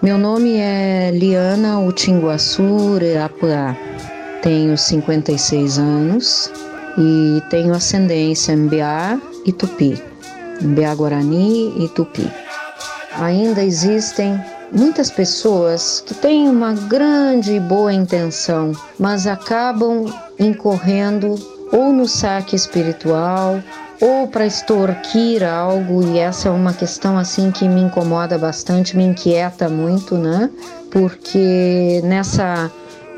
Meu nome é Liana Utinguaçu Reapuá. Tenho 56 anos e tenho ascendência Mbiá e Tupi. Mbiá Guarani e Tupi. Ainda existem muitas pessoas que têm uma grande e boa intenção, mas acabam incorrendo ou no saque espiritual ou para extorquir algo, e essa é uma questão assim que me incomoda bastante, me inquieta muito, né? Porque nessa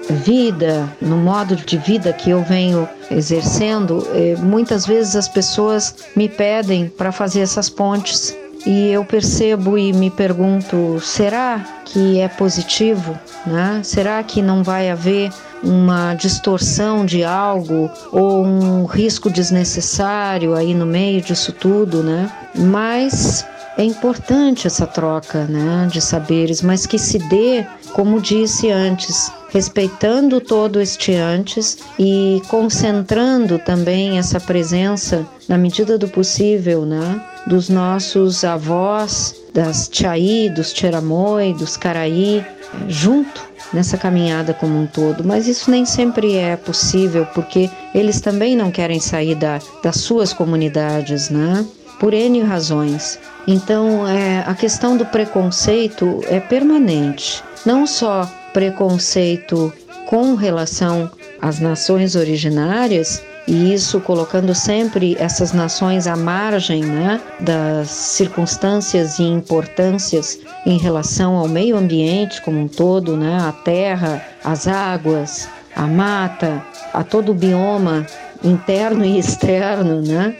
vida, no modo de vida que eu venho exercendo, eh, muitas vezes as pessoas me pedem para fazer essas pontes e eu percebo e me pergunto: será que é positivo? Né? Será que não vai haver uma distorção de algo ou um risco desnecessário aí no meio disso tudo, né? Mas é importante essa troca, né, de saberes, mas que se dê, como disse antes, respeitando todo este antes e concentrando também essa presença na medida do possível, né, dos nossos avós, das Tiaí, dos Tiramoi, dos Caraí, junto nessa caminhada como um todo, mas isso nem sempre é possível porque eles também não querem sair da, das suas comunidades, né? Por N razões. Então, é, a questão do preconceito é permanente. Não só preconceito com relação às nações originárias, e isso colocando sempre essas nações à margem né, das circunstâncias e importâncias em relação ao meio ambiente como um todo, né, a terra, as águas, a mata, a todo o bioma interno e externo, né?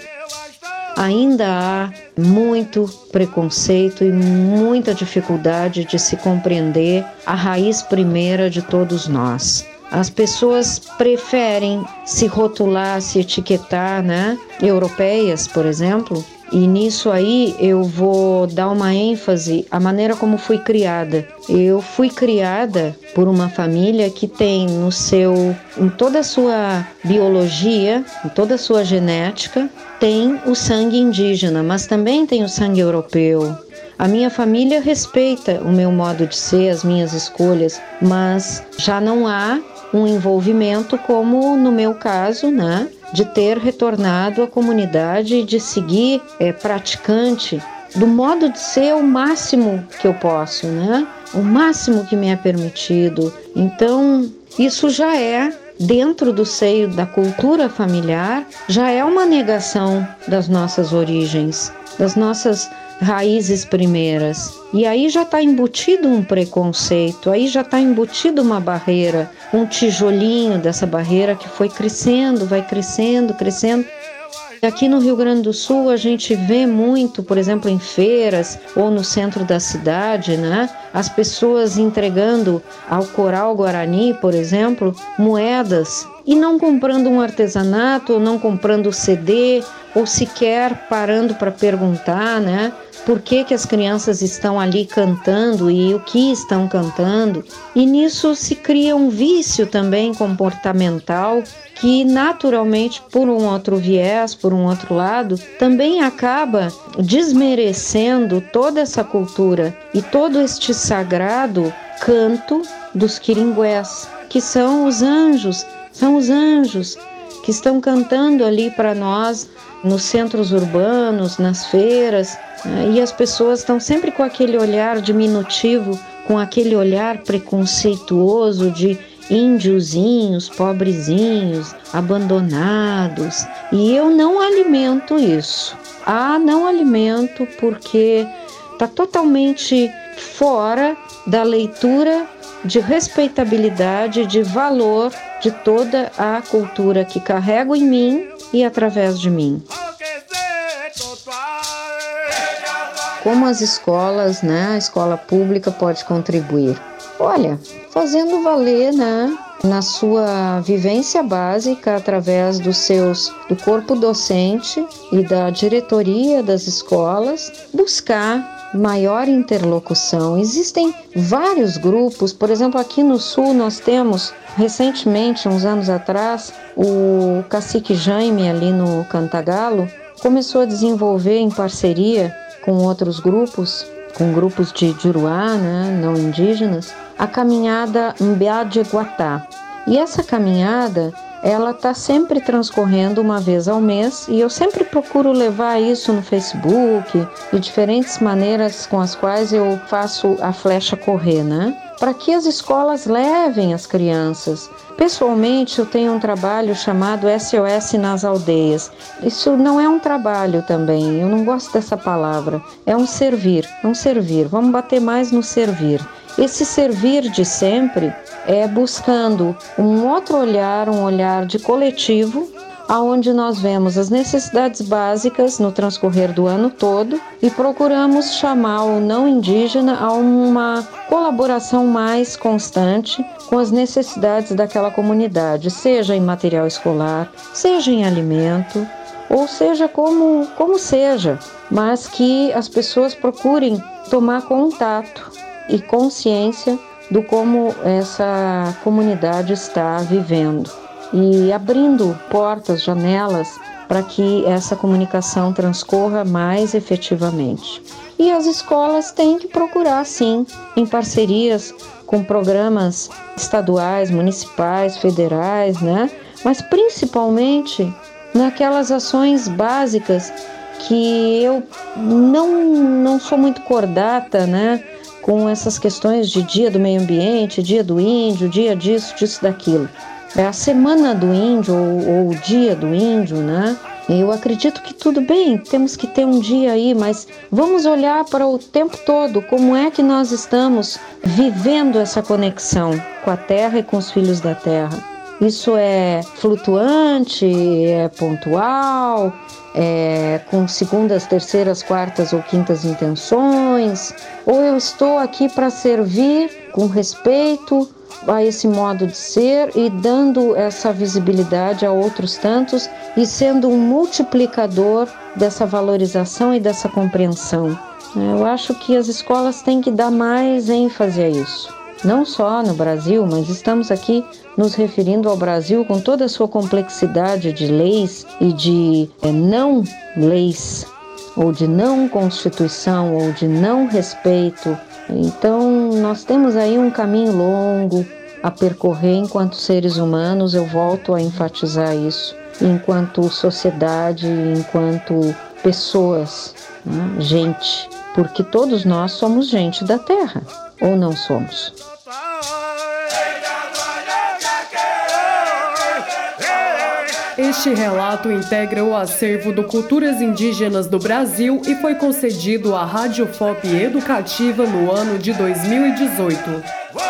Ainda há muito preconceito e muita dificuldade de se compreender a raiz primeira de todos nós. As pessoas preferem se rotular, se etiquetar, né? Europeias, por exemplo, e nisso aí eu vou dar uma ênfase à maneira como fui criada. Eu fui criada por uma família que tem no seu, em toda a sua biologia, em toda a sua genética, tem o sangue indígena, mas também tem o sangue europeu. A minha família respeita o meu modo de ser, as minhas escolhas, mas já não há um envolvimento como no meu caso, né? De ter retornado à comunidade e de seguir é, praticante do modo de ser o máximo que eu posso, né? O máximo que me é permitido. Então, isso já é dentro do seio da cultura familiar, já é uma negação das nossas origens, das nossas raízes primeiras. E aí já está embutido um preconceito, aí já está embutido uma barreira, um tijolinho dessa barreira que foi crescendo, vai crescendo, crescendo. Aqui no Rio Grande do Sul a gente vê muito, por exemplo, em feiras ou no centro da cidade, né? As pessoas entregando ao coral guarani, por exemplo, moedas e não comprando um artesanato, ou não comprando CD, ou sequer parando para perguntar, né? por que, que as crianças estão ali cantando e o que estão cantando. E nisso se cria um vício também comportamental que naturalmente, por um outro viés, por um outro lado, também acaba desmerecendo toda essa cultura e todo este sagrado canto dos quiringués, que são os anjos, são os anjos que estão cantando ali para nós nos centros urbanos, nas feiras, né? e as pessoas estão sempre com aquele olhar diminutivo, com aquele olhar preconceituoso de índiozinhos, pobrezinhos, abandonados. E eu não alimento isso. Ah, não alimento porque está totalmente fora da leitura de respeitabilidade, de valor de toda a cultura que carrego em mim e através de mim. Como as escolas, né, a escola pública pode contribuir? Olha, fazendo valer, né, na sua vivência básica através dos seus do corpo docente e da diretoria das escolas, buscar maior interlocução. Existem vários grupos, por exemplo, aqui no sul nós temos recentemente, uns anos atrás, o cacique Jaime ali no Cantagalo começou a desenvolver em parceria com outros grupos com grupos de Juruá, né, não indígenas, a caminhada Mbiá de Guatá. E essa caminhada ela está sempre transcorrendo uma vez ao mês e eu sempre procuro levar isso no Facebook e diferentes maneiras com as quais eu faço a flecha correr, né? Para que as escolas levem as crianças. Pessoalmente, eu tenho um trabalho chamado SOS nas aldeias. Isso não é um trabalho também, eu não gosto dessa palavra. É um servir, um servir. Vamos bater mais no servir. Esse servir de sempre é buscando um outro olhar, um olhar de coletivo, aonde nós vemos as necessidades básicas no transcorrer do ano todo e procuramos chamar o não indígena a uma colaboração mais constante com as necessidades daquela comunidade, seja em material escolar, seja em alimento, ou seja como, como seja, mas que as pessoas procurem tomar contato e consciência do como essa comunidade está vivendo e abrindo portas, janelas para que essa comunicação transcorra mais efetivamente. E as escolas têm que procurar, sim, em parcerias com programas estaduais, municipais, federais, né? Mas principalmente naquelas ações básicas que eu não, não sou muito cordata, né? Com essas questões de dia do meio ambiente, dia do índio, dia disso, disso, daquilo. É a semana do índio ou, ou o dia do índio, né? Eu acredito que tudo bem, temos que ter um dia aí, mas vamos olhar para o tempo todo como é que nós estamos vivendo essa conexão com a terra e com os filhos da terra. Isso é flutuante, é pontual, é, com segundas, terceiras, quartas ou quintas intenções, ou eu estou aqui para servir com respeito a esse modo de ser e dando essa visibilidade a outros tantos e sendo um multiplicador dessa valorização e dessa compreensão. Eu acho que as escolas têm que dar mais ênfase a isso não só no Brasil, mas estamos aqui nos referindo ao Brasil com toda a sua complexidade de leis e de é, não leis, ou de não constituição, ou de não respeito. Então, nós temos aí um caminho longo a percorrer enquanto seres humanos, eu volto a enfatizar isso, enquanto sociedade, enquanto pessoas, né? gente, porque todos nós somos gente da Terra, ou não somos? Este relato integra o acervo do Culturas Indígenas do Brasil e foi concedido à Rádio FOP Educativa no ano de 2018.